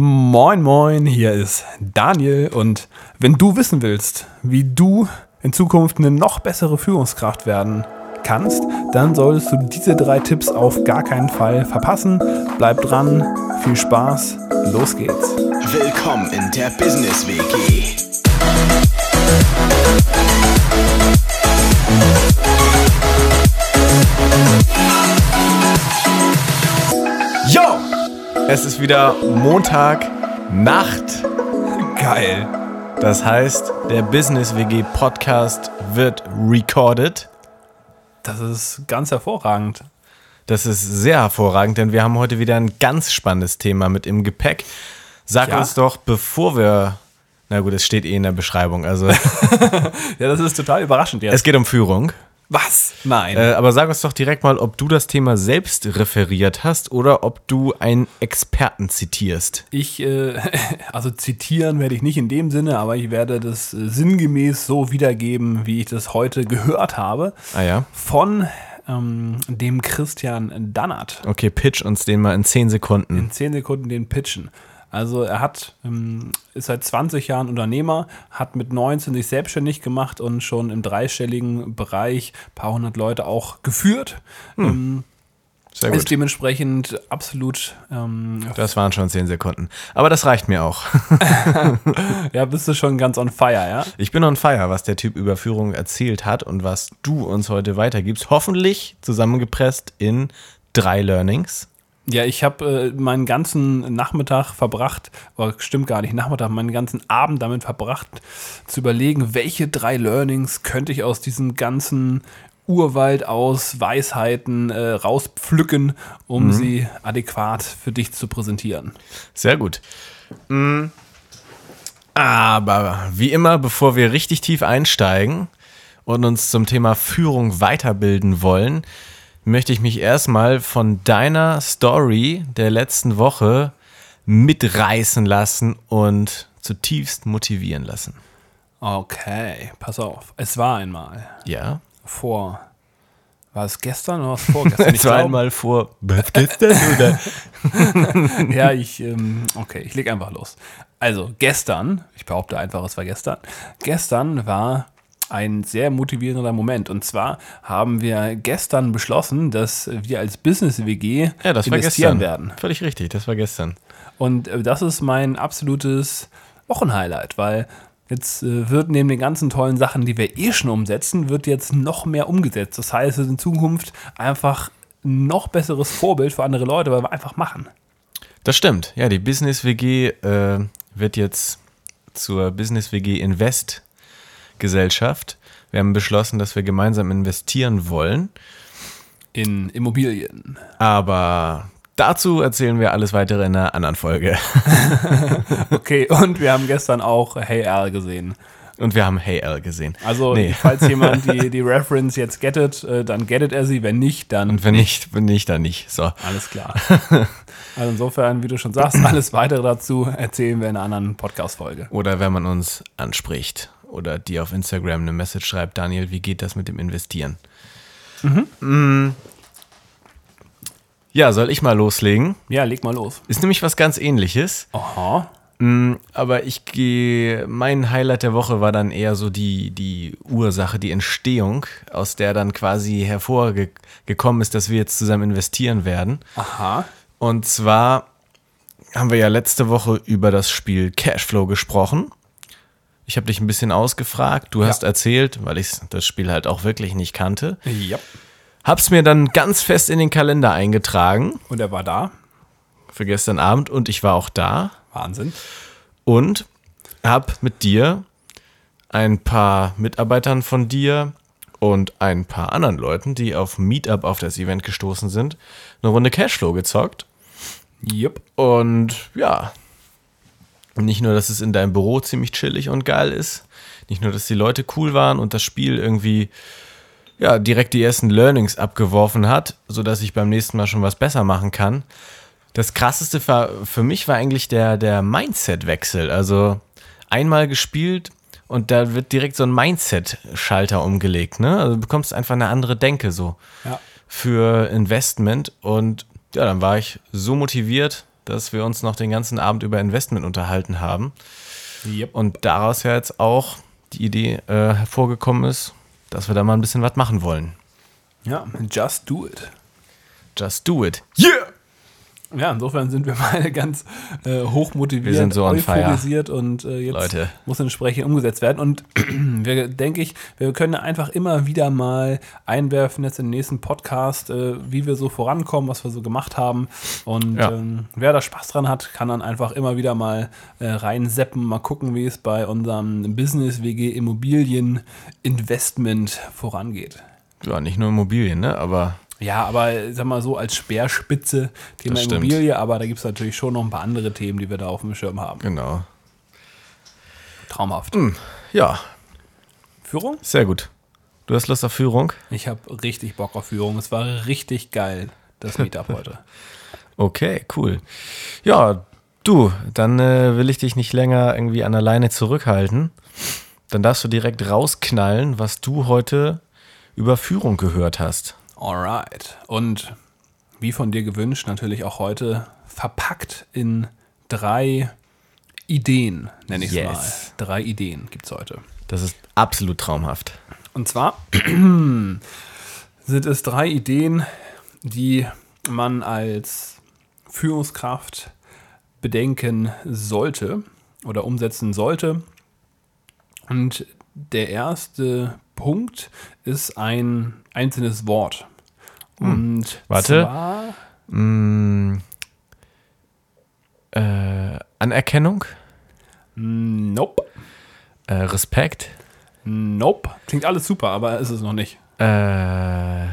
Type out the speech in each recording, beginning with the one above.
Moin, moin, hier ist Daniel und wenn du wissen willst, wie du in Zukunft eine noch bessere Führungskraft werden kannst, dann solltest du diese drei Tipps auf gar keinen Fall verpassen. Bleib dran, viel Spaß, los geht's. Willkommen in der Business WG. Es ist wieder Montag Nacht. Geil. Das heißt, der Business WG Podcast wird recorded. Das ist ganz hervorragend. Das ist sehr hervorragend, denn wir haben heute wieder ein ganz spannendes Thema mit im Gepäck. Sag Ja. uns doch, bevor wir. Na gut, es steht eh in der Beschreibung. Also, Ja, das ist total überraschend jetzt. es geht um Führung. Was? Nein. Äh, aber sag uns doch direkt mal, ob du das Thema selbst referiert hast oder ob du einen Experten zitierst. Ich, äh, also zitieren werde ich nicht in dem Sinne, aber ich werde das äh, sinngemäß so wiedergeben, wie ich das heute gehört habe, Ah ja? von ähm, dem Christian Dannert. Okay, pitch uns den mal in 10 Sekunden. In 10 Sekunden den pitchen. Also er hat, ähm, ist seit 20 Jahren Unternehmer, hat mit 19 sich selbstständig gemacht und schon im dreistelligen Bereich ein paar hundert Leute auch geführt. Ähm, Sehr ist gut. dementsprechend absolut ähm, Das waren schon 10 Sekunden. Aber das reicht mir auch. ja, bist du schon ganz on fire, ja? Ich bin on fire, was der Typ über Führung erzählt hat und was du uns heute weitergibst. Hoffentlich zusammengepresst in drei Learnings. Ja, ich habe äh, meinen ganzen Nachmittag verbracht, oder stimmt gar nicht, Nachmittag, meinen ganzen Abend damit verbracht, zu überlegen, welche drei Learnings könnte ich aus diesem ganzen Urwald aus Weisheiten äh, rauspflücken, um sie adäquat für dich zu präsentieren. Sehr gut. Mm. Aber wie immer, bevor wir richtig tief einsteigen und uns zum Thema Führung weiterbilden wollen, möchte ich mich erstmal von deiner Story der letzten Woche mitreißen lassen und zutiefst motivieren lassen. Okay, pass auf. Es war einmal Ja? vor, war es gestern oder was vorgestern? Es war glaub- einmal vor was gestern oder? ja, ich, ähm, okay, ich leg einfach los. Also, gestern, ich behaupte einfach, es war gestern, gestern war ein sehr motivierender Moment. Und zwar haben wir gestern beschlossen, dass wir als Business-WG Ja, das war investieren gestern. werden. Völlig richtig, das war gestern. Und äh, das ist mein absolutes Wochenhighlight, weil jetzt äh, wird neben den ganzen tollen Sachen, die wir eh schon umsetzen, wird jetzt noch mehr umgesetzt. Das heißt, es ist in Zukunft einfach ein noch besseres Vorbild für andere Leute, weil wir einfach machen. Das stimmt. Ja, die Business WG äh, wird jetzt zur Business WG Invest Gesellschaft. Wir haben beschlossen, dass wir gemeinsam investieren wollen. In Immobilien. Aber dazu erzählen wir alles weitere in einer anderen Folge. Okay, und wir haben gestern auch Hey Al gesehen. Und wir haben Hey Al gesehen. Also, Nee. falls jemand die, die Reference jetzt gettet, äh, dann gettet er sie. Wenn nicht, dann Und wenn nicht, wenn nicht, dann nicht. So. alles klar. Also insofern, wie du schon sagst, alles weitere dazu erzählen wir in einer anderen Podcast-Folge. Oder wenn man uns anspricht oder dir auf Instagram eine Message schreibt, Daniel, wie geht das mit dem Investieren? Mm. Ja, soll ich mal loslegen? Ja, leg mal los. Ist nämlich was ganz ähnliches. Aha. Mm, Aber ich gehe, mein Highlight der Woche war dann eher so die, die Ursache, die Entstehung, aus der dann quasi hervorgekommen ist, dass wir jetzt zusammen investieren werden. Aha. Und zwar haben wir ja letzte Woche über das Spiel Cashflow gesprochen. Ich habe dich ein bisschen ausgefragt, du hast Ja. erzählt, weil ich das Spiel halt auch wirklich nicht kannte. Ja. Hab's mir dann ganz fest in den Kalender eingetragen Und er war da. für gestern Abend und ich war auch da. Wahnsinn. und habe mit dir ein paar Mitarbeitern von dir und ein paar anderen Leuten, die auf Meetup auf das Event gestoßen sind, eine Runde Cashflow gezockt. Jupp. Und ja, nicht nur, dass es in deinem Büro ziemlich chillig und geil ist, nicht nur, dass die Leute cool waren und das Spiel irgendwie ja, direkt die ersten Learnings abgeworfen hat, sodass ich beim nächsten Mal schon was besser machen kann. Das krasseste für, für mich war eigentlich der, der Mindset-Wechsel. Also einmal gespielt und da wird direkt so ein Mindset-Schalter umgelegt. Ne? Also du bekommst einfach eine andere Denke so Ja. für Investment und ja, dann war ich so motiviert, dass wir uns noch den ganzen Abend über Investment unterhalten haben. Yep. Und daraus ja jetzt auch die Idee äh, hervorgekommen ist, dass wir da mal ein bisschen was machen wollen. Ja, just do it. Just do it. Yeah! Ja, insofern sind wir beide ganz äh, hochmotiviert, Wir sind so euphorisiert und äh, jetzt Leute. muss entsprechend umgesetzt werden. Und wir denke ich, wir können einfach immer wieder mal einwerfen jetzt im nächsten Podcast, äh, wie wir so vorankommen, was wir so gemacht haben. Und Ja. ähm, wer da Spaß dran hat, kann dann einfach immer wieder mal äh, reinseppen, mal gucken, wie es bei unserem Business WG Immobilien Investment vorangeht. Ja, nicht nur Immobilien, ne? Aber Ja, aber äh, sag mal so als Speerspitze Thema Das stimmt. Immobilie, aber da gibt es natürlich schon noch ein paar andere Themen, die wir da auf dem Schirm haben. genau. Traumhaft. Ja, Führung? sehr gut. Du hast Lust auf Führung? Ich habe richtig Bock auf Führung. Es war richtig geil, das Meetup heute. Okay, cool. Ja, du, dann äh, will ich dich nicht länger irgendwie an der Leine zurückhalten. Dann darfst du direkt rausknallen, was du heute über Führung gehört hast. Alright. Und wie von dir gewünscht, natürlich auch heute verpackt in drei Ideen, nenne ich es Yes. mal. Drei Ideen gibt es heute. Das ist absolut traumhaft. Und zwar sind es drei Ideen, die man als Führungskraft bedenken sollte oder umsetzen sollte. Und der erste Punkt ist ein einzelnes Wort. Und Warte. zwar Mm, äh, Anerkennung, Nope. äh, Respekt, Nope. Klingt alles super, aber ist es noch nicht. äh,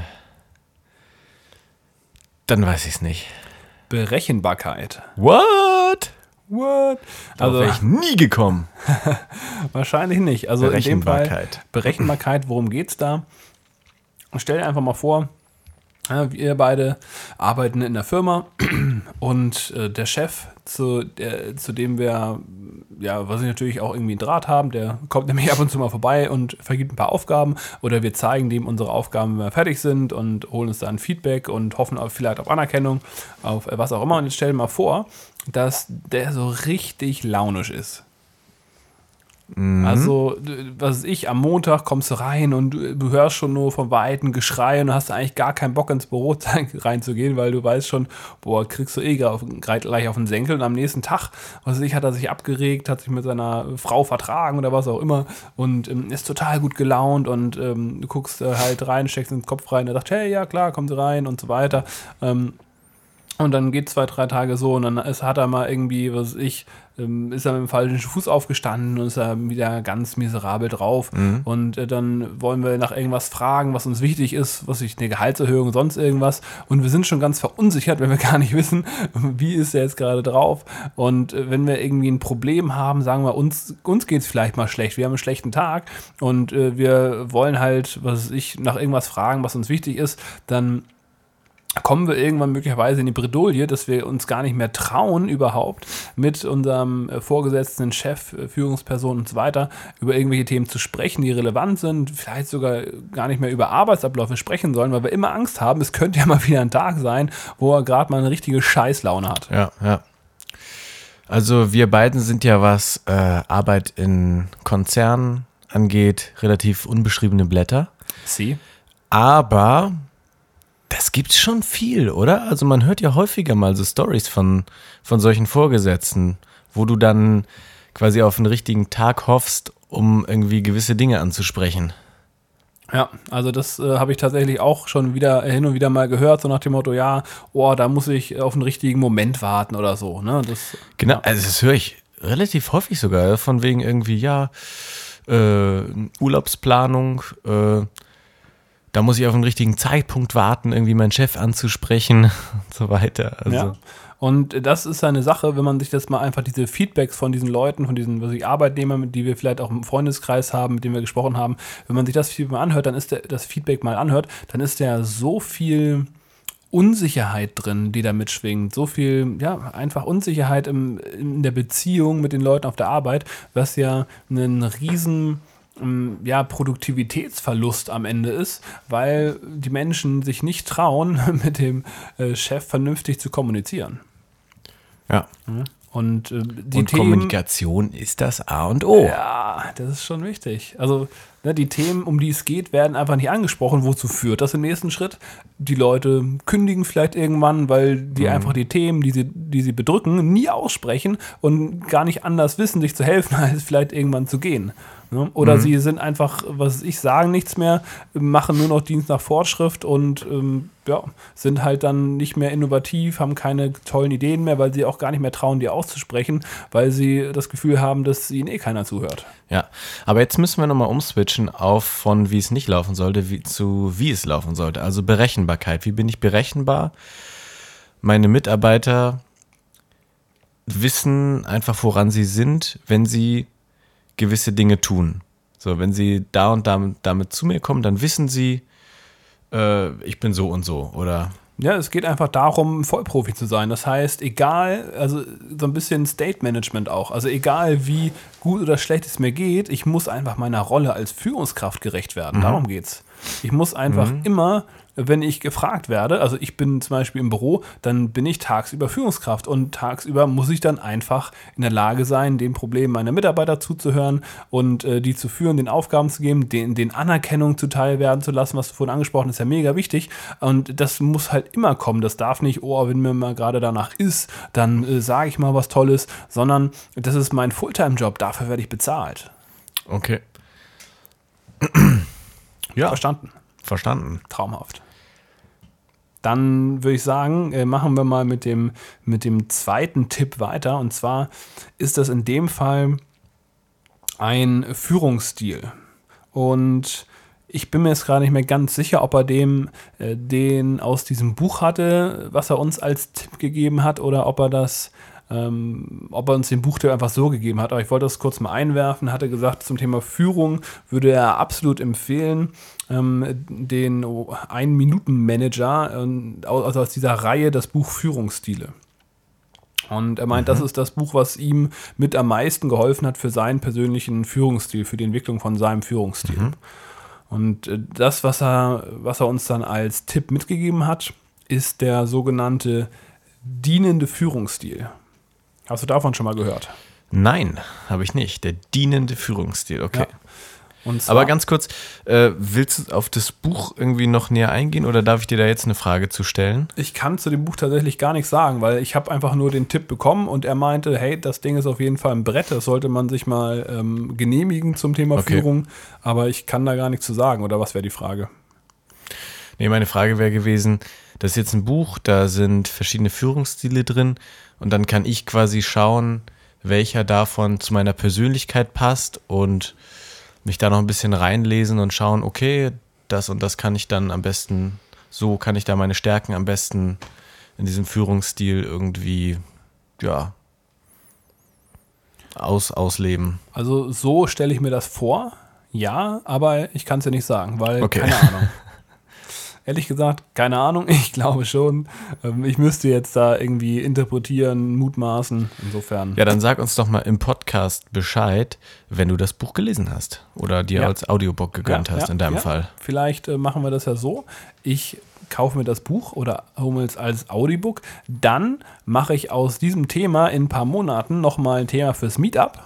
dann weiß ich es nicht. Berechenbarkeit. What? What? Also wäre ich nie gekommen. wahrscheinlich nicht. Also in dem Fall Berechenbarkeit. Berechenbarkeit, worum geht's da? Stell dir einfach mal vor, ja, wir beide arbeiten in der Firma und äh, der Chef, zu, der, zu dem wir, ja, was ich natürlich auch irgendwie einen Draht haben, der kommt nämlich ab und zu mal vorbei und vergibt ein paar Aufgaben oder wir zeigen dem unsere Aufgaben, wenn wir fertig sind und holen uns dann Feedback und hoffen auf, vielleicht auf Anerkennung, auf äh, was auch immer. Und jetzt stell dir mal vor, dass der so richtig launisch ist. Also, d- was weiß ich, am Montag kommst du rein und du, du hörst schon nur vom weiten Geschrei und hast eigentlich gar keinen Bock ins Büro reinzugehen, weil du weißt schon, boah, kriegst du eh gleich auf- den Senkel und am nächsten Tag, was weiß ich, hat er sich abgeregt, hat sich mit seiner Frau vertragen oder was auch immer und ähm, ist total gut gelaunt und ähm, du guckst äh, halt rein, steckst den Kopf rein, er sagt, hey, ja klar, kommen Sie rein und so weiter. Ähm, und dann geht zwei, drei Tage so und dann ist, hat er mal irgendwie, was weiß ich, ähm, ist er mit dem falschen Fuß aufgestanden und ist er wieder ganz miserabel drauf. Und äh, dann wollen wir nach irgendwas fragen, was uns wichtig ist, was ich, eine Gehaltserhöhung, sonst irgendwas. Und wir sind schon ganz verunsichert, wenn wir gar nicht wissen, wie ist er jetzt gerade drauf. Und äh, wenn wir irgendwie ein Problem haben, sagen wir, uns, uns geht es vielleicht mal schlecht, wir haben einen schlechten Tag und äh, wir wollen halt, was weiß ich, nach irgendwas fragen, was uns wichtig ist, dann kommen wir irgendwann möglicherweise in die Bredouille, dass wir uns gar nicht mehr trauen, überhaupt mit unserem äh, Vorgesetzten, Chef, äh, Führungsperson und so weiter über irgendwelche Themen zu sprechen, die relevant sind, vielleicht sogar gar nicht mehr über Arbeitsabläufe sprechen sollen, weil wir immer Angst haben, es könnte ja mal wieder ein Tag sein, wo er gerade mal eine richtige Scheißlaune hat. Ja, ja. Also wir beiden sind ja, was äh, Arbeit in Konzernen angeht, relativ unbeschriebene Blätter. Sie? Aber das gibt's schon viel, oder? Also man hört ja häufiger mal so Stories von, von solchen Vorgesetzten, wo du dann quasi auf einen richtigen Tag hoffst, um irgendwie gewisse Dinge anzusprechen. Ja, also das äh, habe ich tatsächlich auch schon wieder hin und wieder mal gehört, so nach dem Motto, ja, oh, da muss ich auf einen richtigen Moment warten oder so. Ne? Das, Genau, also das höre ich relativ häufig sogar, von wegen irgendwie, ja, äh, Urlaubsplanung, äh, da muss ich auf einen richtigen Zeitpunkt warten, irgendwie meinen Chef anzusprechen und so weiter. Also, Ja. Und das ist eine Sache, wenn man sich das mal einfach diese Feedbacks von diesen Leuten, von diesen ich, Arbeitnehmern, die wir vielleicht auch im Freundeskreis haben, mit denen wir gesprochen haben, wenn man sich das Feedback mal anhört, dann ist der, das Feedback mal anhört, dann ist da so viel Unsicherheit drin, die da mitschwingt. So viel, ja, einfach Unsicherheit im, in der Beziehung mit den Leuten auf der Arbeit, was ja einen riesen ja, Produktivitätsverlust am Ende ist, weil die Menschen sich nicht trauen, mit dem äh, Chef vernünftig zu kommunizieren. Ja. Und äh, die und Themen, Kommunikation ist das A und O. Ja, das ist schon wichtig. Also ne, die Themen, um die es geht, werden einfach nicht angesprochen. Wozu führt das im nächsten Schritt? Die Leute kündigen vielleicht irgendwann, weil die einfach die Themen, die sie, die sie bedrücken, nie aussprechen und gar nicht anders wissen, sich zu helfen, als vielleicht irgendwann zu gehen. Ne? Oder sie sind einfach, was weiß ich, sagen nichts mehr, machen nur noch Dienst nach Fortschrift und ähm, ja, sind halt dann nicht mehr innovativ, haben keine tollen Ideen mehr, weil sie auch gar nicht mehr trauen, die auszusprechen, weil sie das Gefühl haben, dass ihnen eh keiner zuhört. Ja, aber jetzt müssen wir nochmal umswitchen auf von wie es nicht laufen sollte, wie, zu wie es laufen sollte. Also Berechenbarkeit. Wie bin ich berechenbar? Meine Mitarbeiter wissen einfach, woran sie sind, wenn sie gewisse Dinge tun. So, wenn sie da und damit, damit zu mir kommen, dann wissen sie, äh, ich bin so und so. Oder Ja, es geht einfach darum, Vollprofi zu sein. Das heißt, egal, also so ein bisschen State Management auch. Also egal, wie gut oder schlecht es mir geht, ich muss einfach meiner Rolle als Führungskraft gerecht werden. Darum geht's. Ich muss einfach immer, wenn ich gefragt werde, also ich bin zum Beispiel im Büro, dann bin ich tagsüber Führungskraft und tagsüber muss ich dann einfach in der Lage sein, den Problemen meiner Mitarbeiter zuzuhören und äh, die zu führen, den Aufgaben zu geben, den, den Anerkennung zuteil werden zu lassen, was du vorhin angesprochen hast, ist ja mega wichtig. Und das muss halt immer kommen. Das darf nicht, oh, wenn mir mal gerade danach ist, dann äh, sage ich mal was Tolles, sondern das ist mein Fulltime-Job, dafür werde ich bezahlt. okay. ja, Verstanden? verstanden. Traumhaft. Dann würde ich sagen, äh, machen wir mal mit dem, mit dem zweiten Tipp weiter. Und zwar ist das in dem Fall ein Führungsstil. Und ich bin mir jetzt gerade nicht mehr ganz sicher, ob er dem, äh, den aus diesem Buch hatte, was er uns als Tipp gegeben hat, oder ob er das, ähm, ob er uns den Buchtipp einfach so gegeben hat. Aber ich wollte das kurz mal einwerfen. Hatte gesagt, zum Thema Führung würde er absolut empfehlen, ähm, den Ein-Minuten-Manager, ähm, also aus dieser Reihe das Buch Führungsstile. Und er meint, das ist das Buch, was ihm mit am meisten geholfen hat für seinen persönlichen Führungsstil, für die Entwicklung von seinem Führungsstil. Und äh, das, was er, was er uns dann als Tipp mitgegeben hat, ist der sogenannte dienende Führungsstil. Hast du davon schon mal gehört? Nein, habe ich nicht. Der dienende Führungsstil, okay. Ja. Aber ganz kurz, äh, willst du auf das Buch irgendwie noch näher eingehen oder darf ich dir da jetzt eine Frage zu stellen? ich kann zu dem Buch tatsächlich gar nichts sagen, weil ich habe einfach nur den Tipp bekommen und er meinte, hey, das Ding ist auf jeden Fall ein Brett, das sollte man sich mal ähm, genehmigen zum Thema Okay. Führung, aber ich kann da gar nichts zu sagen, oder was wäre die Frage? Nee, meine Frage wäre gewesen, das ist jetzt ein Buch, da sind verschiedene Führungsstile drin und dann kann ich quasi schauen, welcher davon zu meiner Persönlichkeit passt und mich da noch ein bisschen reinlesen und schauen, okay, das und das kann ich dann am besten, so kann ich da meine Stärken am besten in diesem Führungsstil irgendwie, ja, aus, ausleben. Also so stelle ich mir das vor, ja, aber ich kann es ja nicht sagen, weil Okay. keine Ahnung. Ehrlich gesagt, keine Ahnung, ich glaube schon. Ähm, Ich müsste jetzt da irgendwie interpretieren, mutmaßen, insofern. Ja, dann sag uns doch mal im Podcast Bescheid, wenn du das Buch gelesen hast oder dir Ja. als Audiobook gegönnt Ja, hast ja, in deinem. Fall. Vielleicht äh, machen wir das ja so. Ich kaufe mir das Buch oder es als Audiobook. Dann mache ich aus diesem Thema in ein paar Monaten nochmal ein Thema fürs Meetup.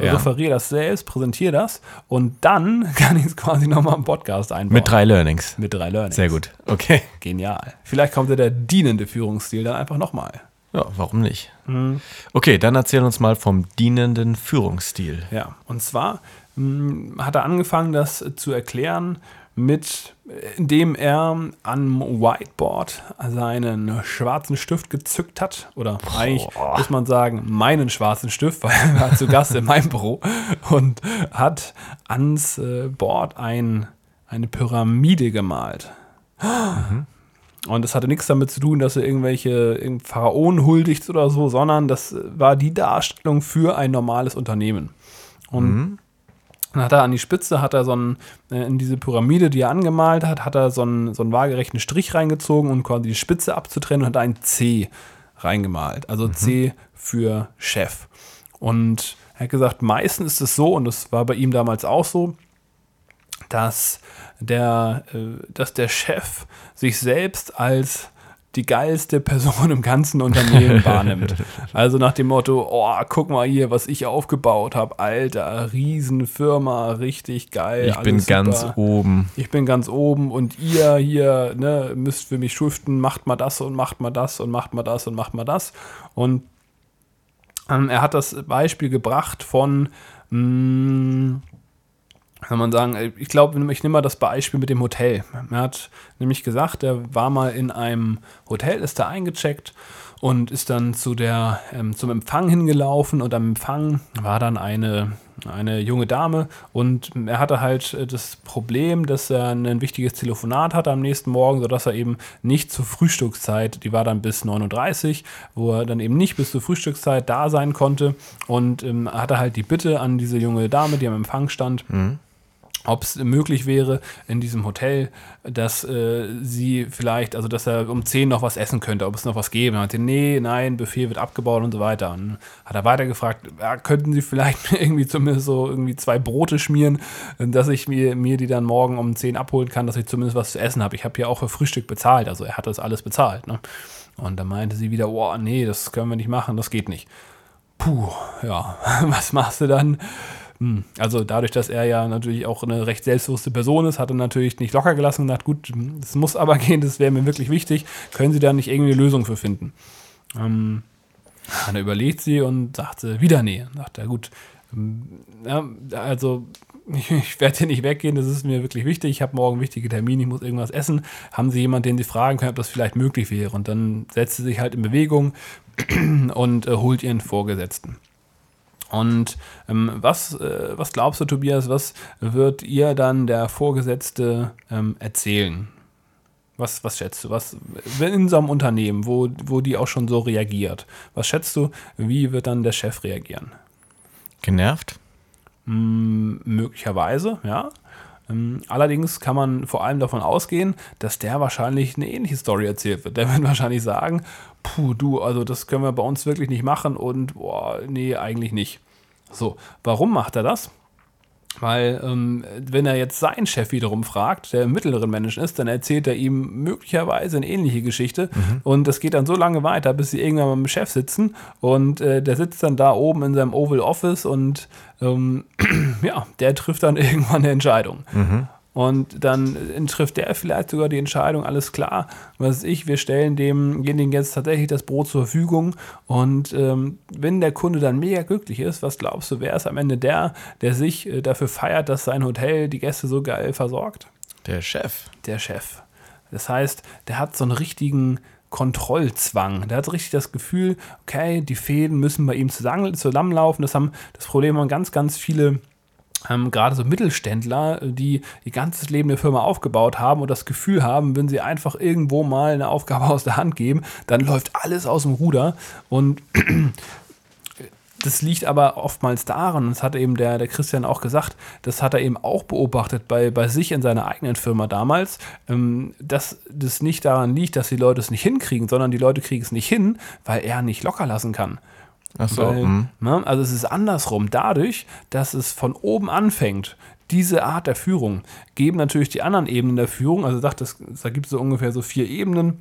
Ja. Referiere das selbst, präsentiere das und dann kann ich es quasi nochmal im Podcast einbauen. Mit drei Learnings. Mit drei Learnings. Sehr gut. Okay. Genial. Vielleicht kommt ja der dienende Führungsstil dann einfach nochmal. Ja, warum nicht? Mhm. Okay, dann erzähl uns mal vom dienenden Führungsstil. Ja, und zwar mh, hat er angefangen, das zu erklären mit, indem er am Whiteboard seinen schwarzen Stift gezückt hat. Oder eigentlich muss man sagen, meinen schwarzen Stift, weil er war zu Gast in meinem Büro und hat ans äh, Board ein, eine Pyramide gemalt. Und das hatte nichts damit zu tun, dass er irgendwelche Pharaonen huldigt oder so, sondern das war die Darstellung für ein normales Unternehmen. Und dann hat er an die Spitze, hat er so einen, äh, in diese Pyramide, die er angemalt hat, hat er so einen, so einen waagerechten Strich reingezogen und quasi die Spitze abzutrennen und hat ein C reingemalt. Also C für Chef. Und er hat gesagt, meistens ist es so, und das war bei ihm damals auch so, dass der, äh, dass der Chef sich selbst als die geilste Person im ganzen Unternehmen wahrnimmt. Also nach dem Motto, oh, guck mal hier, was ich aufgebaut habe. Alter, Riesenfirma, richtig geil. Ich bin alles ganz super. oben. Ich bin ganz oben und ihr hier ne, müsst für mich schuften, macht mal das und macht mal das und macht mal das und macht mal das. Und ähm, er hat das Beispiel gebracht von, mh, kann man sagen, ich glaube, ich nehme mal das Beispiel mit dem Hotel. Er hat nämlich gesagt, er war mal in einem Hotel, ist da eingecheckt und ist dann zu der, ähm, zum Empfang hingelaufen und am Empfang war dann eine, eine junge Dame und er hatte halt äh, das Problem, dass er ein wichtiges Telefonat hatte am nächsten Morgen, sodass er eben nicht zur Frühstückszeit, die war dann bis 39, wo er dann eben nicht bis zur Frühstückszeit da sein konnte und ähm, hatte halt die Bitte an diese junge Dame, die am Empfang stand, ob es möglich wäre in diesem Hotel, dass äh, sie vielleicht, also dass er um 10 noch was essen könnte, ob es noch was gäbe. Er meinte, nee, nein, Buffet wird abgebaut und so weiter. Und dann hat er weitergefragt, ja, könnten sie vielleicht irgendwie zumindest so irgendwie zwei Brote schmieren, dass ich mir, mir die dann morgen um 10 abholen kann, dass ich zumindest was zu essen habe. Ich habe ja auch für Frühstück bezahlt, also er hat das alles bezahlt. Ne? Und dann meinte sie wieder, oh nee, das können wir nicht machen, das geht nicht. Puh, ja, was machst du dann? Hm, Also dadurch, dass er ja natürlich auch eine recht selbstbewusste Person ist, hat er natürlich nicht locker gelassen und gesagt, gut, das muss aber gehen, das wäre mir wirklich wichtig. Können Sie da nicht irgendwie eine Lösung für finden? Ähm, dann überlegt sie und sagte, wieder nee. Sagt er, gut, ähm, ja, also ich, ich werde hier nicht weggehen, das ist mir wirklich wichtig. Ich habe morgen wichtige Termine, ich muss irgendwas essen. Haben Sie jemanden, den Sie fragen können, ob das vielleicht möglich wäre? Und dann setzt sie sich halt in Bewegung und äh, holt ihren Vorgesetzten. Und ähm, was, äh, was glaubst du, Tobias, was wird ihr dann der Vorgesetzte ähm, erzählen? Was, was schätzt du? Was in so einem Unternehmen, wo, wo die auch schon so reagiert? Was schätzt du, wie wird dann der Chef reagieren? Genervt? M möglicherweise, ja. Ähm, allerdings kann man vor allem davon ausgehen, dass der wahrscheinlich eine ähnliche Story erzählt wird. Der wird wahrscheinlich sagen, puh, du, also das können wir bei uns wirklich nicht machen und boah, nee, eigentlich nicht. So, warum macht er das? Weil, ähm, wenn er jetzt seinen Chef wiederum fragt, der im mittleren Menschen ist, dann erzählt er ihm möglicherweise eine ähnliche Geschichte. Und das geht dann so lange weiter, bis sie irgendwann mal mit dem Chef sitzen. Und äh, der sitzt dann da oben in seinem Oval Office und ähm, ja, der trifft dann irgendwann eine Entscheidung. Und dann äh, trifft der vielleicht sogar die Entscheidung, alles klar, was weiß ich, wir stellen demjenigen jetzt tatsächlich das Brot zur Verfügung. Und ähm, wenn der Kunde dann mega glücklich ist, was glaubst du, wer ist am Ende der, der sich äh, dafür feiert, dass sein Hotel die Gäste so geil versorgt? Der Chef. Der Chef. Das heißt, der hat so einen richtigen Kontrollzwang. Der hat richtig das Gefühl, okay, die Fäden müssen bei ihm zusammen- zusammenlaufen. Das haben das Problem haben ganz, ganz viele ähm, gerade so Mittelständler, äh, die ihr ganzes Leben eine Firma aufgebaut haben und das Gefühl haben, wenn sie einfach irgendwo mal eine Aufgabe aus der Hand geben, dann läuft alles aus dem Ruder und das liegt aber oftmals daran, das hat eben der, der Christian auch gesagt, das hat er eben auch beobachtet bei, bei sich in seiner eigenen Firma damals, ähm, dass das nicht daran liegt, dass die Leute es nicht hinkriegen, sondern die Leute kriegen es nicht hin, weil er nicht locker lassen kann. Ach so. Weil, hm. ne, also es ist andersrum. Dadurch, dass es von oben anfängt, diese Art der Führung, geben natürlich die anderen Ebenen der Führung, also sagt es, da gibt es so ungefähr so vier Ebenen.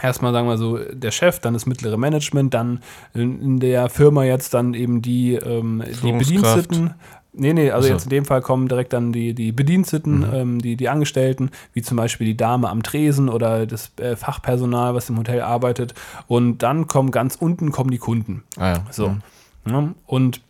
Erstmal sagen wir so der Chef, dann das mittlere Management, dann in, der Firma jetzt dann eben die, ähm, die. Bediensteten. Nee, nee, also so. jetzt in dem Fall kommen direkt dann die, die Bediensteten, ähm, die, die Angestellten, wie zum Beispiel die Dame am Tresen oder das äh, Fachpersonal, was im Hotel arbeitet. Und dann kommen ganz unten kommen die Kunden. Ah ja. So. Hm. Ja, und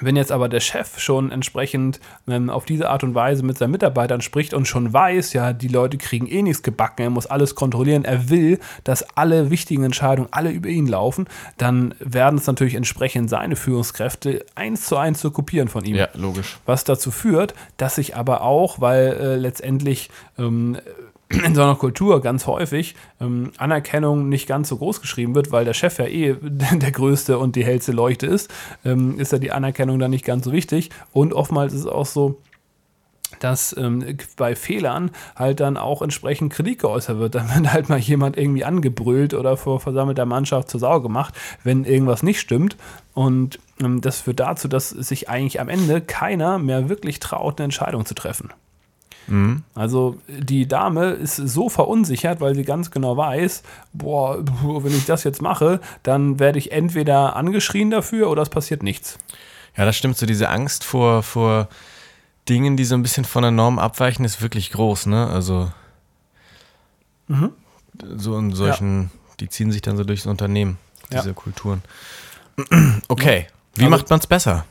wenn jetzt aber der Chef schon entsprechend ähm, auf diese Art und Weise mit seinen Mitarbeitern spricht und schon weiß, ja, die Leute kriegen eh nichts gebacken, er muss alles kontrollieren, er will, dass alle wichtigen Entscheidungen alle über ihn laufen, dann werden es natürlich entsprechend seine Führungskräfte eins zu eins zu kopieren von ihm. Ja, logisch. Was dazu führt, dass sich aber auch, weil äh, letztendlich ähm, in so einer Kultur ganz häufig ähm, Anerkennung nicht ganz so groß geschrieben wird, weil der Chef ja eh der größte und die hellste Leuchte ist, ähm, ist ja die Anerkennung dann nicht ganz so wichtig. Und oftmals ist es auch so, dass ähm, bei Fehlern halt dann auch entsprechend Kritik geäußert wird. Dann wird halt mal jemand irgendwie angebrüllt oder vor versammelter Mannschaft zur Sau gemacht, wenn irgendwas nicht stimmt. Und ähm, das führt dazu, dass sich eigentlich am Ende keiner mehr wirklich traut, eine Entscheidung zu treffen. Also die Dame ist so verunsichert, weil sie ganz genau weiß, boah, wenn ich das jetzt mache, dann werde ich entweder angeschrien dafür oder es passiert nichts. Ja, das stimmt. So diese Angst vor, vor Dingen, die so ein bisschen von der Norm abweichen, ist wirklich groß, ne? Also so in solchen, die ziehen sich dann so durchs Unternehmen, Ja. diese Kulturen. Okay, wie Also- macht man es besser?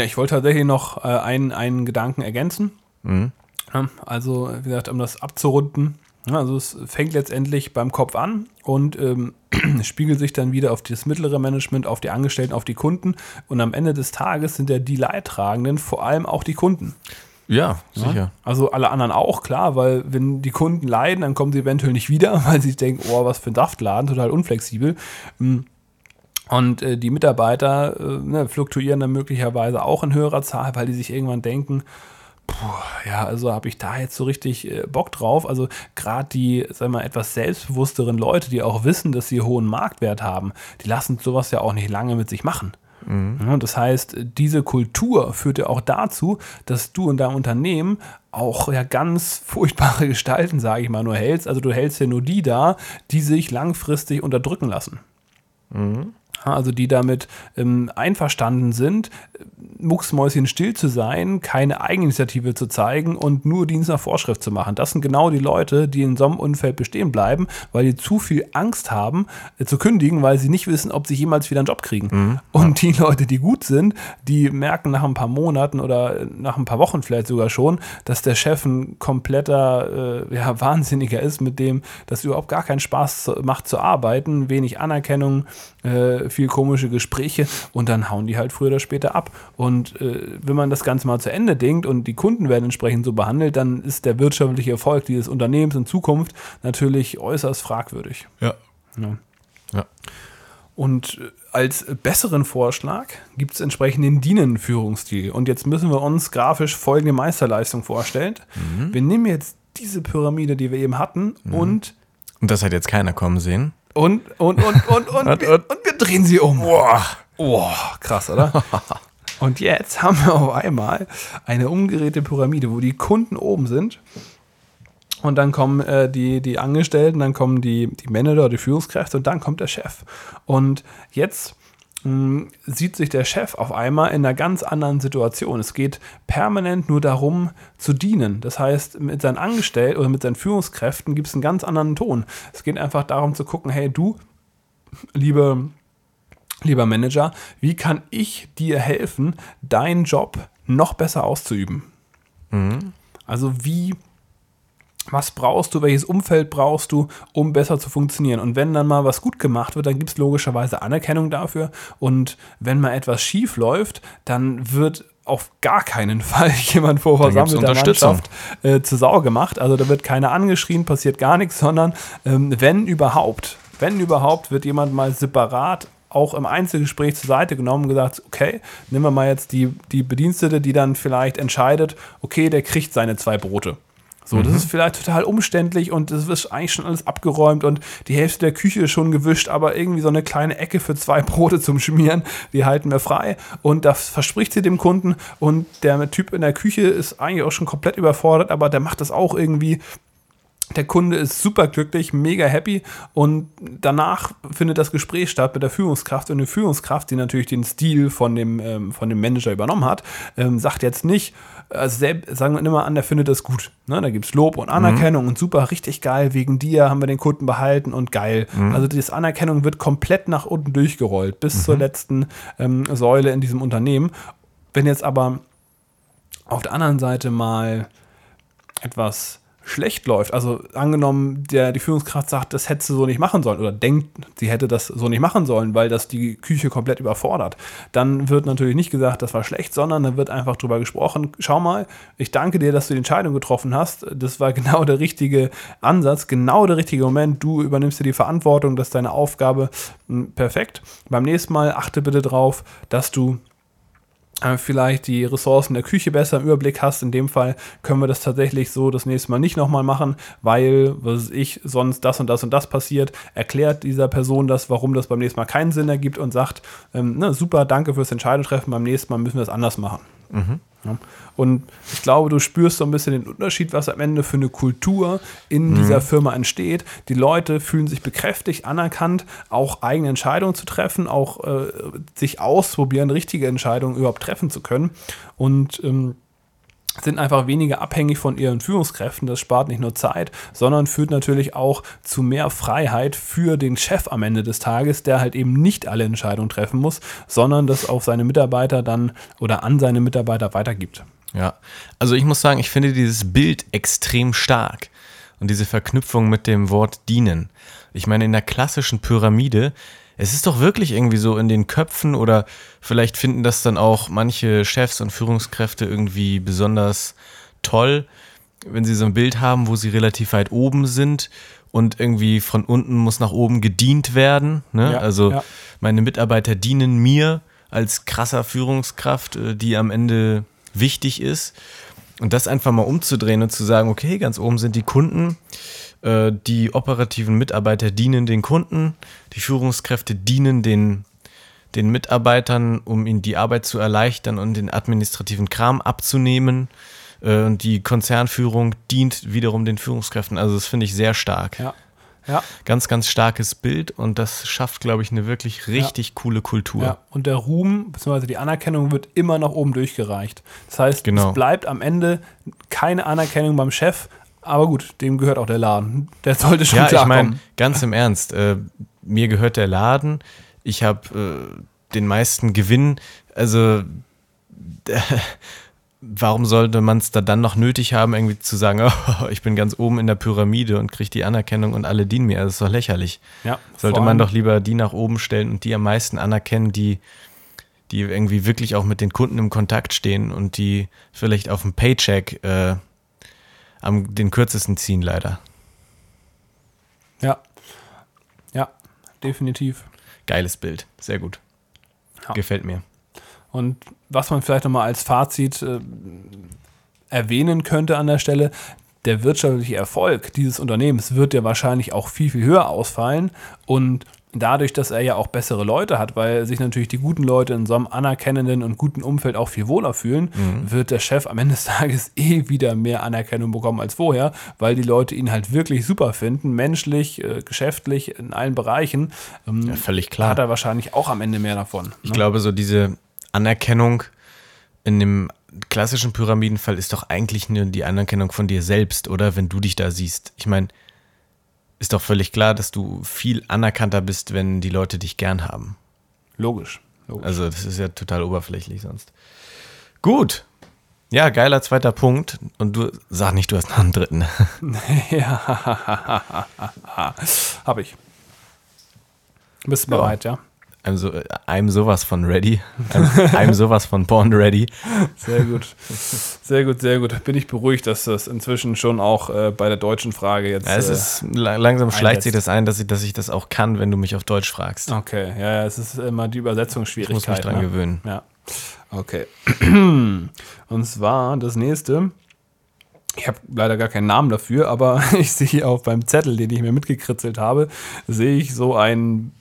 Ja, ich wollte tatsächlich noch äh, einen, einen Gedanken ergänzen. Mhm. Ja, Also, wie gesagt, um das abzurunden. ja, Also es fängt letztendlich beim Kopf an und ähm, spiegelt sich dann wieder auf das mittlere Management, auf die Angestellten, auf die Kunden. Und am Ende des Tages sind ja die Leidtragenden vor allem auch die Kunden. Ja, sicher. Also alle anderen auch, klar, weil wenn die Kunden leiden, dann kommen sie eventuell nicht wieder, weil sie denken, oh, was für ein Saftladen, total unflexibel. Mm. Und äh, die Mitarbeiter äh, ne, fluktuieren dann möglicherweise auch in höherer Zahl, weil die sich irgendwann denken, puh, ja, also habe ich da jetzt so richtig äh, Bock drauf. Also gerade die, sagen wir mal, etwas selbstbewussteren Leute, die auch wissen, dass sie hohen Marktwert haben, die lassen sowas ja auch nicht lange mit sich machen. Ja, das heißt, diese Kultur führt ja auch dazu, dass du in deinem Unternehmen auch ja ganz furchtbare Gestalten, sage ich mal, nur hältst. Also du hältst ja nur die da, die sich langfristig unterdrücken lassen. Ja, Also die damit ähm, einverstanden sind, mucksmäuschen still zu sein, keine Eigeninitiative zu zeigen und nur Dienst nach Vorschrift zu machen. Das sind genau die Leute, die in so einem Umfeld bestehen bleiben, weil die zu viel Angst haben äh, zu kündigen, weil sie nicht wissen, ob sie jemals wieder einen Job kriegen. Und die Leute, die gut sind, die merken nach ein paar Monaten oder äh, nach ein paar Wochen vielleicht sogar schon, dass der Chef ein kompletter äh, ja, Wahnsinniger ist, mit dem das überhaupt gar keinen Spaß macht zu arbeiten, wenig Anerkennung, äh, viel komische Gespräche und dann hauen die halt früher oder später ab. Und äh, wenn man das Ganze mal zu Ende denkt und die Kunden werden entsprechend so behandelt, dann ist der wirtschaftliche Erfolg dieses Unternehmens in Zukunft natürlich äußerst fragwürdig. Ja. Ja. Ja. Und äh, als besseren Vorschlag gibt es entsprechend den DINEN-Führungsstil. Und jetzt müssen wir uns grafisch folgende Meisterleistung vorstellen. Wir nehmen jetzt diese Pyramide, die wir eben hatten, und, Und das hat jetzt keiner kommen sehen. und, und, und, und, und, Und- wir, und wir drehen sie um. Boah, oh, krass, oder? und jetzt haben wir auf einmal eine umgedrehte Pyramide, wo die Kunden oben sind. Und dann kommen äh, die, die Angestellten, dann kommen die, die Manager, die Führungskräfte und dann kommt der Chef. Und jetzt mh, sieht sich der Chef auf einmal in einer ganz anderen Situation. Es geht permanent nur darum zu dienen. Das heißt, mit seinen Angestellten oder mit seinen Führungskräften gibt es einen ganz anderen Ton. Es geht einfach darum zu gucken, hey du, liebe lieber Manager, wie kann ich dir helfen, deinen Job noch besser auszuüben? Also wie, was brauchst du, welches Umfeld brauchst du, um besser zu funktionieren? Und wenn dann mal was gut gemacht wird, dann gibt es logischerweise Anerkennung dafür. Und wenn mal etwas schief läuft, dann wird auf gar keinen Fall jemand vor versammelter. Mannschaft äh, zur Sau gemacht. Also da wird keiner angeschrien, passiert gar nichts, sondern ähm, wenn überhaupt, wenn überhaupt, wird jemand mal separat auch im Einzelgespräch zur Seite genommen und gesagt, okay, nehmen wir mal jetzt die, die Bedienstete, die dann vielleicht entscheidet, okay, der kriegt seine zwei Brote. So, das ist vielleicht total umständlich und es ist eigentlich schon alles abgeräumt und die Hälfte der Küche ist schon gewischt, aber irgendwie so eine kleine Ecke für zwei Brote zum Schmieren, die halten wir frei und das verspricht sie dem Kunden und der Typ in der Küche ist eigentlich auch schon komplett überfordert, aber der macht das auch irgendwie der Kunde ist super glücklich, mega happy und danach findet das Gespräch statt mit der Führungskraft und die Führungskraft, die natürlich den Stil von dem, ähm, von dem Manager übernommen hat, ähm, sagt jetzt nicht, also selbst, sagen wir immer an, der findet das gut. Ne? Da gibt es Lob und Anerkennung und super, richtig geil, wegen dir haben wir den Kunden behalten und geil. Also diese Anerkennung wird komplett nach unten durchgerollt, bis zur letzten ähm, Säule in diesem Unternehmen. Wenn jetzt aber auf der anderen Seite mal etwas schlecht läuft, also angenommen, der, die Führungskraft sagt, das hätte sie so nicht machen sollen oder denkt, sie hätte das so nicht machen sollen, weil das die Küche komplett überfordert, dann wird natürlich nicht gesagt, das war schlecht, sondern dann wird einfach drüber gesprochen, schau mal, ich danke dir, dass du die Entscheidung getroffen hast, das war genau der richtige Ansatz, genau der richtige Moment, du übernimmst dir die Verantwortung, das ist deine Aufgabe, Hm, perfekt. Beim nächsten Mal achte bitte drauf, dass du vielleicht die Ressourcen der Küche besser im Überblick hast. In dem Fall können wir das tatsächlich so das nächste Mal nicht nochmal machen, weil, was ich, sonst das und das und das passiert. Erklärt dieser Person das, warum das beim nächsten Mal keinen Sinn ergibt und sagt, ähm, ne, super, danke fürs Entscheidung treffen, beim nächsten Mal müssen wir es anders machen. Ja. Und ich glaube, du spürst so ein bisschen den Unterschied, was am Ende für eine Kultur in dieser Firma entsteht. Die Leute fühlen sich bekräftigt, anerkannt, auch eigene Entscheidungen zu treffen, auch äh, sich ausprobieren, richtige Entscheidungen überhaupt treffen zu können. Und ähm, sind einfach weniger abhängig von ihren Führungskräften. Das spart nicht nur Zeit, sondern führt natürlich auch zu mehr Freiheit für den Chef am Ende des Tages, der halt eben nicht alle Entscheidungen treffen muss, sondern das auf seine Mitarbeiter dann oder an seine Mitarbeiter weitergibt. Ja, also ich muss sagen, ich finde dieses Bild extrem stark und diese Verknüpfung mit dem Wort dienen. Ich meine, in der klassischen Pyramide, es ist doch wirklich irgendwie so in den Köpfen oder vielleicht finden das dann auch manche Chefs und Führungskräfte irgendwie besonders toll, wenn sie so ein Bild haben, wo sie relativ weit oben sind und irgendwie von unten muss nach oben gedient werden. Ne? Ja, also ja. meine Mitarbeiter dienen mir als krasser Führungskraft, äh, die am Ende wichtig ist. Und das einfach mal umzudrehen und zu sagen, okay, ganz oben sind die Kunden, die operativen Mitarbeiter dienen den Kunden, die Führungskräfte dienen den, den Mitarbeitern, um ihnen die Arbeit zu erleichtern und den administrativen Kram abzunehmen. Äh, und die Konzernführung dient wiederum den Führungskräften. Also das finde ich sehr stark. Ja. Ja. Ganz, ganz starkes Bild und das schafft, glaube ich, eine wirklich richtig coole Kultur. Ja, und der Ruhm bzw. die Anerkennung wird immer nach oben durchgereicht. Das heißt, Genau. es bleibt am Ende keine Anerkennung beim Chef, aber gut, dem gehört auch der Laden. Der sollte schon Ja, ich klarkommen. meine, ganz im Ernst, äh, mir gehört der Laden, ich habe äh, den meisten Gewinn, also äh, warum sollte man es da dann noch nötig haben, irgendwie zu sagen, oh, ich bin ganz oben in der Pyramide und kriege die Anerkennung und alle dienen mir, also das ist doch lächerlich. ja, Sollte man doch lieber die nach oben stellen und die am meisten anerkennen, die, die irgendwie wirklich auch mit den Kunden im Kontakt stehen und die vielleicht auf dem Paycheck äh, am den kürzesten ziehen, leider. Ja. Ja, definitiv. Geiles Bild, sehr gut. Ja. Gefällt mir. Und was man vielleicht nochmal als Fazit äh, erwähnen könnte an der Stelle, der wirtschaftliche Erfolg dieses Unternehmens wird ja wahrscheinlich auch viel, viel höher ausfallen. Und dadurch, dass er ja auch bessere Leute hat, weil sich natürlich die guten Leute in so einem anerkennenden und guten Umfeld auch viel wohler fühlen, wird der Chef am Ende des Tages eh wieder mehr Anerkennung bekommen als vorher, weil die Leute ihn halt wirklich super finden, menschlich, äh, geschäftlich, in allen Bereichen. Ähm, Ja, völlig klar. Hat er wahrscheinlich auch am Ende mehr davon. Ich ne? glaube, so diese Anerkennung in dem klassischen Pyramidenfall ist doch eigentlich nur die Anerkennung von dir selbst, oder? Wenn du dich da siehst. Ich meine, ist doch völlig klar, dass du viel anerkannter bist, wenn die Leute dich gern haben. Logisch. Logisch. Also, das ist ja total oberflächlich sonst. Gut. Ja, geiler zweiter Punkt. Und du sag nicht, du hast noch einen dritten. Ja, habe ich. Bist du Ja. bereit, ja? I'm, so, I'm sowas von ready. I'm, I'm sowas von born ready. Sehr gut. Sehr gut, sehr gut. Bin ich beruhigt, dass das inzwischen schon auch äh, bei der deutschen Frage jetzt. Ja, es äh, ist, la- langsam schleicht sich das ein, dass ich, dass ich das auch kann, wenn du mich auf Deutsch fragst. okay, ja, es ist immer die Ich muss Übersetzungsschwierigkeit. mich dran ne? gewöhnen. Ja. Okay. Und zwar das nächste. Ich habe leider gar keinen Namen dafür, aber ich sehe auch beim Zettel, den ich mir mitgekritzelt habe, sehe ich so einen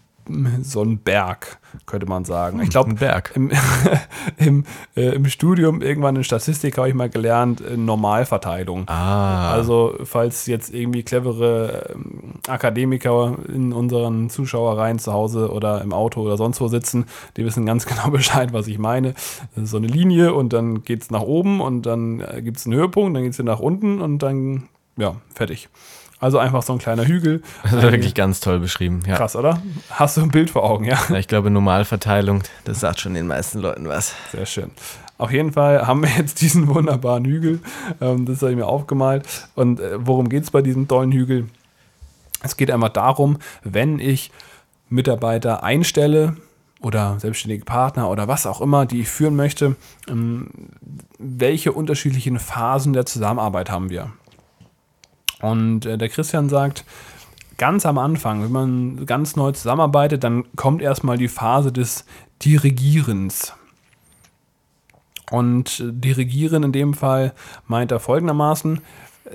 so einen Berg, könnte man sagen. Ich glaube, Ein Berg. im, im, äh, im Studium irgendwann in Statistik habe ich mal gelernt, äh, Normalverteilung. Ah, Also, falls jetzt irgendwie clevere ähm, Akademiker in unseren Zuschauereien zu Hause oder im Auto oder sonst wo sitzen, die wissen ganz genau Bescheid, was ich meine. Das ist so eine Linie und dann geht es nach oben und dann äh, gibt es einen Höhepunkt, dann geht es nach unten und dann, ja, fertig. Also einfach so ein kleiner Hügel. das ist wirklich ganz toll beschrieben. Ja. Krass, oder? Hast du ein Bild vor Augen, ja? Ja, ich glaube, Normalverteilung, das sagt schon den meisten Leuten was. Sehr schön. Auf jeden Fall haben wir jetzt diesen wunderbaren Hügel. Ähm, das habe ich mir aufgemalt. Und äh, worum geht es bei diesem tollen Hügel? Es geht einfach darum, wenn ich Mitarbeiter einstelle oder selbstständige Partner oder was auch immer, die ich führen möchte, ähm, welche unterschiedlichen Phasen der Zusammenarbeit haben wir? Und äh, der Christian sagt, ganz am Anfang, wenn man ganz neu zusammenarbeitet, dann kommt erstmal die Phase des Dirigierens. Und äh, dirigieren in dem Fall meint er folgendermaßen,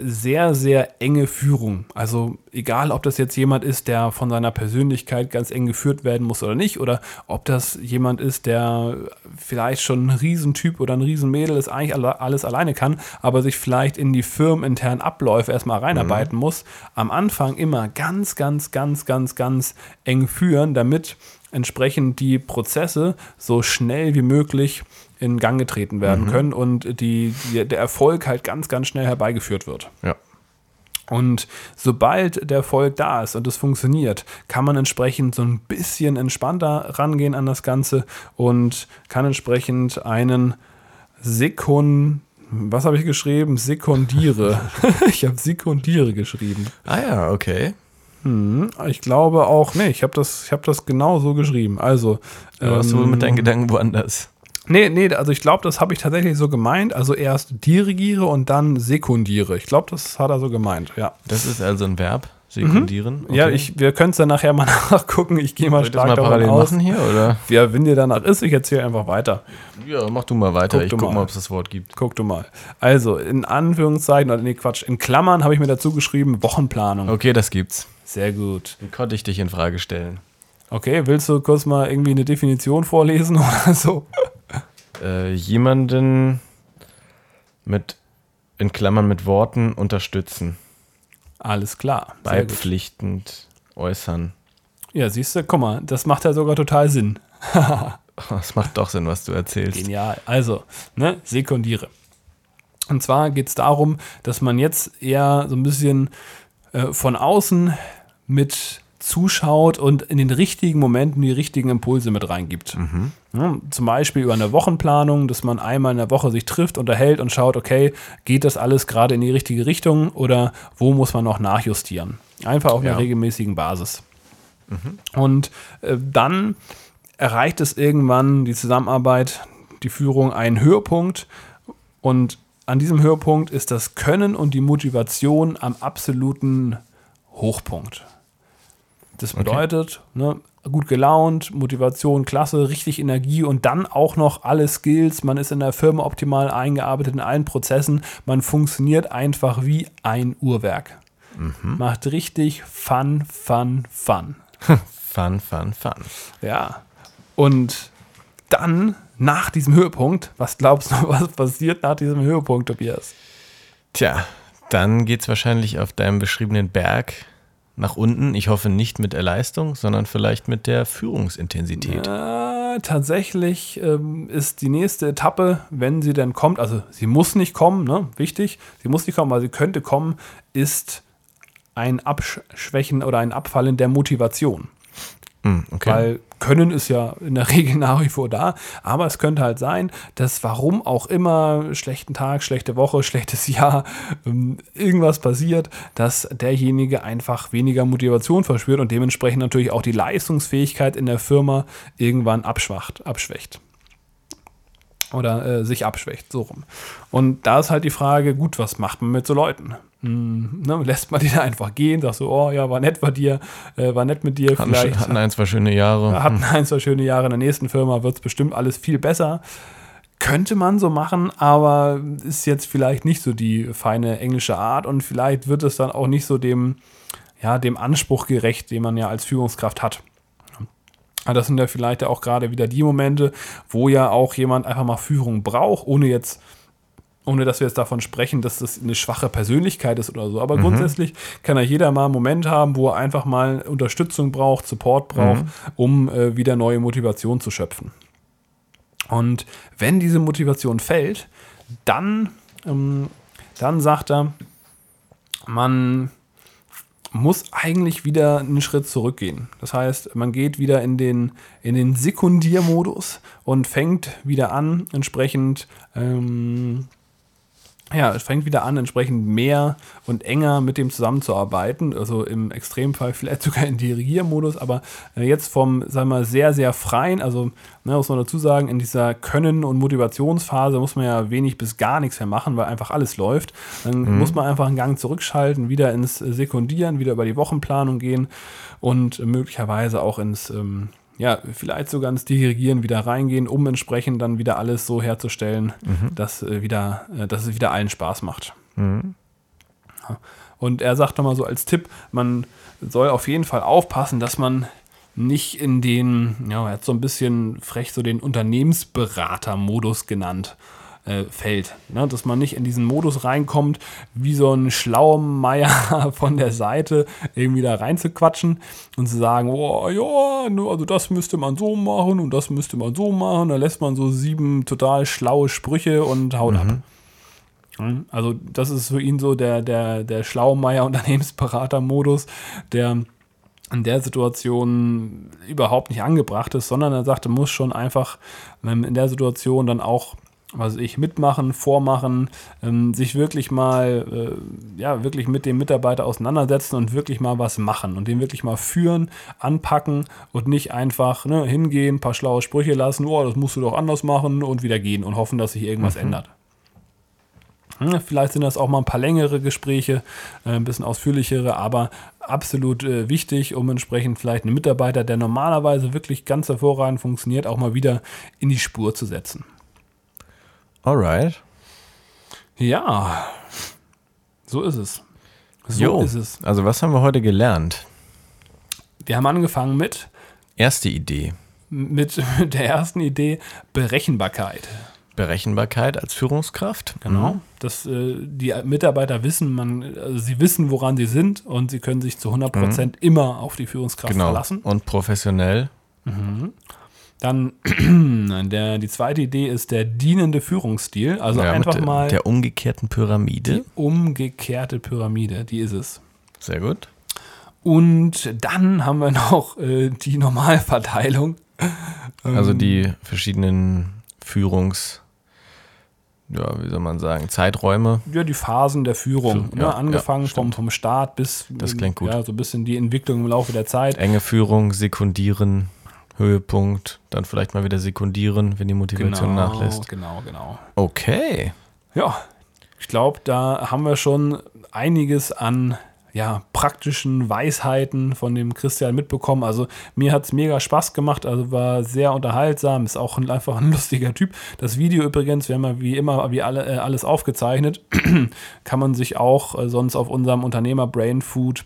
sehr, sehr enge Führung. Also egal, ob das jetzt jemand ist, der von seiner Persönlichkeit ganz eng geführt werden muss oder nicht, oder ob das jemand ist, der vielleicht schon ein Riesentyp oder ein Riesenmädel ist, eigentlich alle- alles alleine kann, aber sich vielleicht in die firmeninternen Abläufe erstmal reinarbeiten muss. Am Anfang immer ganz, ganz, ganz, ganz, ganz eng führen, damit entsprechend die Prozesse so schnell wie möglich in Gang getreten werden können und die, die, der Erfolg halt ganz, ganz schnell herbeigeführt wird. Ja. Und sobald der Erfolg da ist und es funktioniert, kann man entsprechend so ein bisschen entspannter rangehen an das Ganze und kann entsprechend einen Sekund, was habe ich geschrieben? Sekundiere. ich habe Sekundiere geschrieben. Ah ja, okay. Ich glaube auch, nee, ich habe das, ich habe das genau so geschrieben. Also, Du warst wohl mit deinen Gedanken woanders. Nee, nee, also ich glaube, das habe ich tatsächlich so gemeint. Also erst dirigiere und dann sekundiere. Ich glaube, das hat er so gemeint, ja. Das ist also ein Verb, sekundieren. Ja, ich, wir können es dann nachher mal nachgucken. Ich gehe mal Soll stark mal davon aus. hier, oder? Ja, wenn dir danach ist, ich erzähle einfach weiter. Ja, mach du mal weiter. Guck ich du guck mal. mal, ob es das Wort gibt. Guck du mal. Also, in Anführungszeichen, oder nee, Quatsch, in Klammern habe ich mir dazu geschrieben, Wochenplanung. Okay, das gibt's. Sehr gut. Wie konnte ich dich in Frage stellen? Okay, willst du kurz mal irgendwie eine Definition vorlesen oder so? Äh, jemanden mit, in Klammern mit Worten unterstützen, Alles klar. Sehr gut. beipflichtend äußern. Ja, siehst du, guck mal, das macht ja sogar total Sinn. Es macht doch Sinn, was du erzählst. Genial. Also, ne, sekundiere. Und zwar geht es darum, dass man jetzt eher so ein bisschen äh, von außen mit zuschaut und in den richtigen Momenten die richtigen Impulse mit reingibt. Ja, zum Beispiel über eine Wochenplanung, dass man einmal in der Woche sich trifft, unterhält und schaut, okay, geht das alles gerade in die richtige Richtung oder wo muss man noch nachjustieren? Einfach auf einer Ja. regelmäßigen Basis. Und äh, dann erreicht es irgendwann die Zusammenarbeit, die Führung einen Höhepunkt und an diesem Höhepunkt ist das Können und die Motivation am absoluten Hochpunkt. Das bedeutet, ne, gut gelaunt, Motivation, klasse, richtig Energie und dann auch noch alle Skills. Man ist in der Firma optimal eingearbeitet in allen Prozessen. Man funktioniert einfach wie ein Uhrwerk. Macht richtig Fun, Fun, Fun. Fun, fun, fun. Ja. Und dann, nach diesem Höhepunkt, was glaubst du, was passiert nach diesem Höhepunkt, Tobias? Tja, dann geht's wahrscheinlich auf deinem beschriebenen Berg nach unten. Ich hoffe nicht mit der Leistung, sondern vielleicht mit der Führungsintensität. Äh, tatsächlich ähm, ist die nächste Etappe, wenn sie denn kommt, also sie muss nicht kommen, ne? wichtig, sie muss nicht kommen, aber sie könnte kommen, ist ein Abschwächen oder ein Abfallen der Motivation. Hm, okay. Weil Können ist ja in der Regel nach wie vor da, aber es könnte halt sein, dass warum auch immer, schlechten Tag, schlechte Woche, schlechtes Jahr, ähm, irgendwas passiert, dass derjenige einfach weniger Motivation verspürt und dementsprechend natürlich auch die Leistungsfähigkeit in der Firma irgendwann abschwacht, abschwächt. Oder äh, sich abschwächt, so rum. Und da ist halt die Frage, gut, was macht man mit so Leuten? Hm, ne, lässt man die da einfach gehen, sagst so, oh ja, war nett bei dir, äh, war nett mit dir, hatten, vielleicht hatten ein, zwei schöne Jahre. hatten ein, zwei schöne Jahre in der nächsten Firma, wird es bestimmt alles viel besser. Könnte man so machen, aber ist jetzt vielleicht nicht so die feine englische Art und vielleicht wird es dann auch nicht so dem, ja, dem Anspruch gerecht, den man ja als Führungskraft hat. Aber das sind ja vielleicht auch gerade wieder die Momente, wo ja auch jemand einfach mal Führung braucht, ohne jetzt, ohne dass wir jetzt davon sprechen, dass das eine schwache Persönlichkeit ist oder so. Aber grundsätzlich kann ja jeder mal einen Moment haben, wo er einfach mal Unterstützung braucht, Support braucht, um äh, wieder neue Motivation zu schöpfen. Und wenn diese Motivation fällt, dann, ähm, dann sagt er, man muss eigentlich wieder einen Schritt zurückgehen. Das heißt, man geht wieder in den, in den Sekundiermodus und fängt wieder an, entsprechend, ähm, ja, es fängt wieder an, entsprechend mehr und enger mit dem zusammenzuarbeiten. Also im Extremfall vielleicht sogar in Dirigiermodus, aber äh, jetzt vom, sagen wir mal, sehr, sehr freien, also ne, muss man dazu sagen, in dieser Können- und Motivationsphase muss man ja wenig bis gar nichts mehr machen, weil einfach alles läuft. Dann muss man einfach einen Gang zurückschalten, wieder ins äh, Sekundieren, wieder über die Wochenplanung gehen und möglicherweise auch ins ähm, ja, vielleicht sogar ins Dirigieren wieder reingehen, um entsprechend dann wieder alles so herzustellen, dass, äh, wieder, äh, dass es wieder allen Spaß macht. Und er sagt nochmal so als Tipp, man soll auf jeden Fall aufpassen, dass man nicht in den, ja, er hat so ein bisschen frech so den Unternehmensberater-Modus genannt, äh, fällt. Ne? Dass man nicht in diesen Modus reinkommt, wie so ein Schlaumeier von der Seite irgendwie da reinzuquatschen und zu sagen, oh ja, ne, also das müsste man so machen und das müsste man so machen. Da lässt man so sieben total schlaue Sprüche und haut ab. Also das ist für ihn so der, der, der Schlaumeier-Unternehmensberater-Modus, der in der Situation überhaupt nicht angebracht ist, sondern er sagte, muss schon einfach ähm, in der Situation dann auch was ich, mitmachen, vormachen, ähm, sich wirklich mal, äh, ja, wirklich mit dem Mitarbeiter auseinandersetzen und wirklich mal was machen und den wirklich mal führen, anpacken und nicht einfach ne, hingehen, ein paar schlaue Sprüche lassen, oh, das musst du doch anders machen und wieder gehen und hoffen, dass sich irgendwas ändert. Hm, Vielleicht sind das auch mal ein paar längere Gespräche, äh, ein bisschen ausführlichere, aber absolut äh, wichtig, um entsprechend vielleicht einen Mitarbeiter, der normalerweise wirklich ganz hervorragend funktioniert, auch mal wieder in die Spur zu setzen. Alright. Ja, so ist es. So Jo. ist es. Also was haben wir heute gelernt? Wir haben angefangen mit, Erste Idee. mit der ersten Idee Berechenbarkeit. Berechenbarkeit als Führungskraft. Genau. Dass äh, die Mitarbeiter wissen, man, also sie wissen, woran sie sind und sie können sich zu 100% immer auf die Führungskraft Genau. verlassen. Und professionell. Dann der, die zweite Idee ist der dienende Führungsstil. Also Ja, einfach der, mal der umgekehrten Pyramide. die umgekehrte Pyramide, die ist es. Sehr gut. Und dann haben wir noch äh, die Normalverteilung. Also Ähm. die verschiedenen Führungs, ja, wie soll man sagen, Zeiträume. Ja, die Phasen der Führung. Fü- ne? ja, Angefangen ja, vom, vom Start bis Das klingt gut. Ja, so ein bisschen die Entwicklung im Laufe der Zeit. Enge Führung, Sekundieren, Höhepunkt, dann vielleicht mal wieder Sekundieren, wenn die Motivation nachlässt. genau, genau. Okay. Ja, ich glaube, da haben wir schon einiges an ja, praktischen Weisheiten von dem Christian mitbekommen. Also mir hat es mega Spaß gemacht, also war sehr unterhaltsam, ist auch ein, einfach ein lustiger Typ. Das Video übrigens, wir haben ja wie immer wie alle, äh, alles aufgezeichnet, kann man sich auch äh, sonst auf unserem Unternehmer Brain Food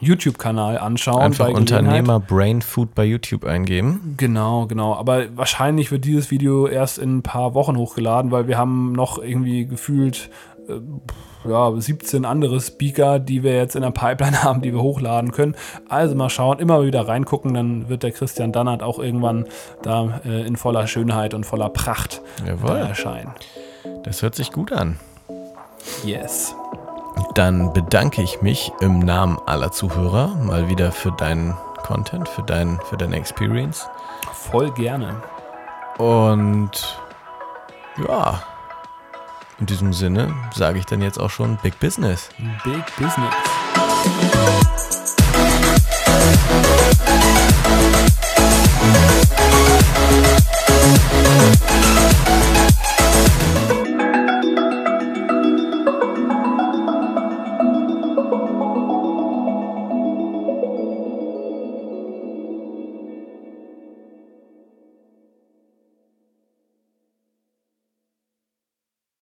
YouTube-Kanal anschauen. Einfach. Unternehmer Brain Food bei YouTube eingeben. Genau, genau. Aber wahrscheinlich wird dieses Video erst in ein paar Wochen hochgeladen, weil wir haben noch irgendwie gefühlt äh, ja, 17 andere Speaker, die wir jetzt in der Pipeline haben, die wir hochladen können. Also mal schauen, immer wieder reingucken, dann wird der Christian Dannert auch irgendwann da äh, in voller Schönheit und voller Pracht Jawohl. erscheinen. Das hört sich gut an. Yes. Dann bedanke ich mich im Namen aller Zuhörer mal wieder für deinen Content, für, dein, für deine Experience. Voll gerne. Und ja, in diesem Sinne sage ich dann jetzt auch schon Big Business. Big Business.